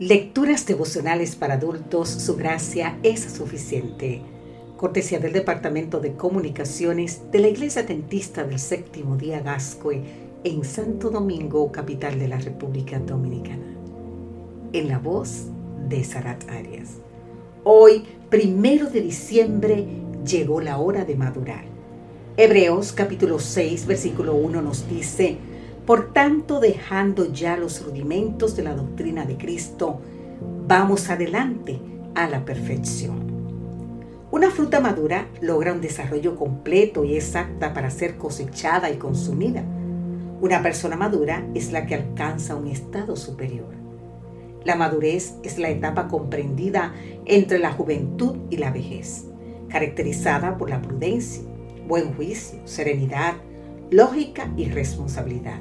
Lecturas devocionales para adultos, su gracia es suficiente. Cortesía del Departamento de Comunicaciones de la Iglesia Dentista del Séptimo Día Gascue en Santo Domingo, capital de la República Dominicana. En la voz de Sarat Arias. Hoy, primero de diciembre, llegó la hora de madurar. Hebreos capítulo 6, versículo 1 nos dice, por tanto, dejando ya los rudimentos de la doctrina de Cristo, vamos adelante a la perfección. Una fruta madura logra un desarrollo completo y exacta para ser cosechada y consumida. Una persona madura es la que alcanza un estado superior. La madurez es la etapa comprendida entre la juventud y la vejez, caracterizada por la prudencia, buen juicio, serenidad, lógica y responsabilidad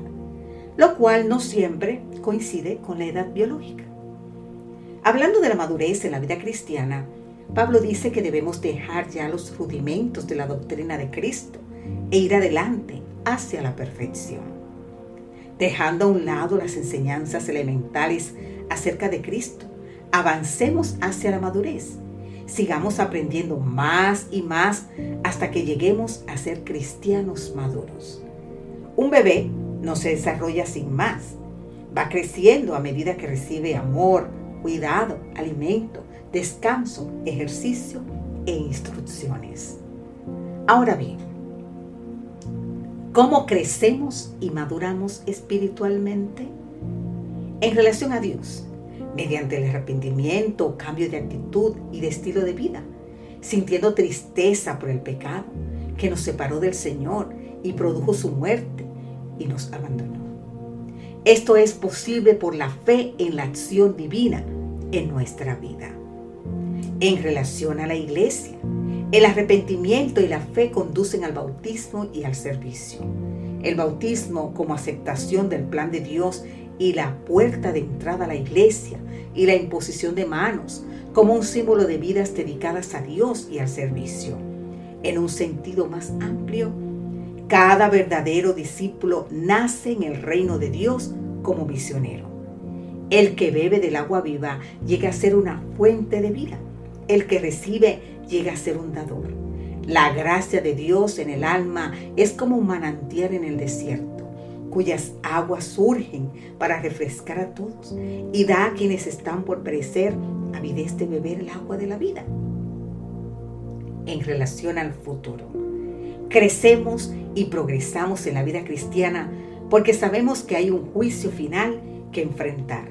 lo cual no siempre coincide con la edad biológica. Hablando de la madurez en la vida cristiana, Pablo dice que debemos dejar ya los rudimentos de la doctrina de Cristo e ir adelante hacia la perfección. Dejando a un lado las enseñanzas elementales acerca de Cristo, avancemos hacia la madurez. Sigamos aprendiendo más y más hasta que lleguemos a ser cristianos maduros. Un bebé no se desarrolla sin más. Va creciendo a medida que recibe amor, cuidado, alimento, descanso, ejercicio e instrucciones. Ahora bien, ¿cómo crecemos y maduramos espiritualmente? En relación a Dios, mediante el arrepentimiento, cambio de actitud y de estilo de vida, sintiendo tristeza por el pecado que nos separó del Señor y produjo su muerte y nos abandonó. Esto es posible por la fe en la acción divina en nuestra vida. En relación a la iglesia, el arrepentimiento y la fe conducen al bautismo y al servicio. El bautismo como aceptación del plan de Dios y la puerta de entrada a la iglesia y la imposición de manos como un símbolo de vidas dedicadas a Dios y al servicio. En un sentido más amplio, cada verdadero discípulo nace en el reino de Dios como misionero. El que bebe del agua viva llega a ser una fuente de vida. El que recibe llega a ser un dador. La gracia de Dios en el alma es como un manantial en el desierto, cuyas aguas surgen para refrescar a todos y da a quienes están por perecer avidez de beber el agua de la vida. En relación al futuro, crecemos y progresamos en la vida cristiana porque sabemos que hay un juicio final que enfrentar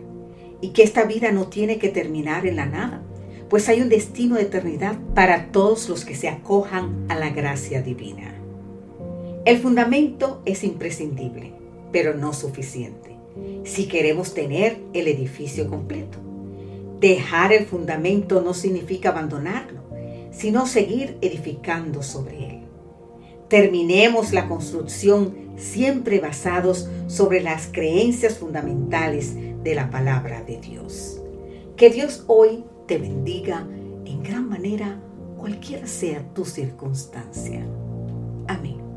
y que esta vida no tiene que terminar en la nada, pues hay un destino de eternidad para todos los que se acojan a la gracia divina. El fundamento es imprescindible, pero no suficiente, si queremos tener el edificio completo. Dejar el fundamento no significa abandonarlo, sino seguir edificando sobre él. Terminemos la construcción siempre basados sobre las creencias fundamentales de la palabra de Dios. Que Dios hoy te bendiga en gran manera, cualquiera sea tu circunstancia. Amén.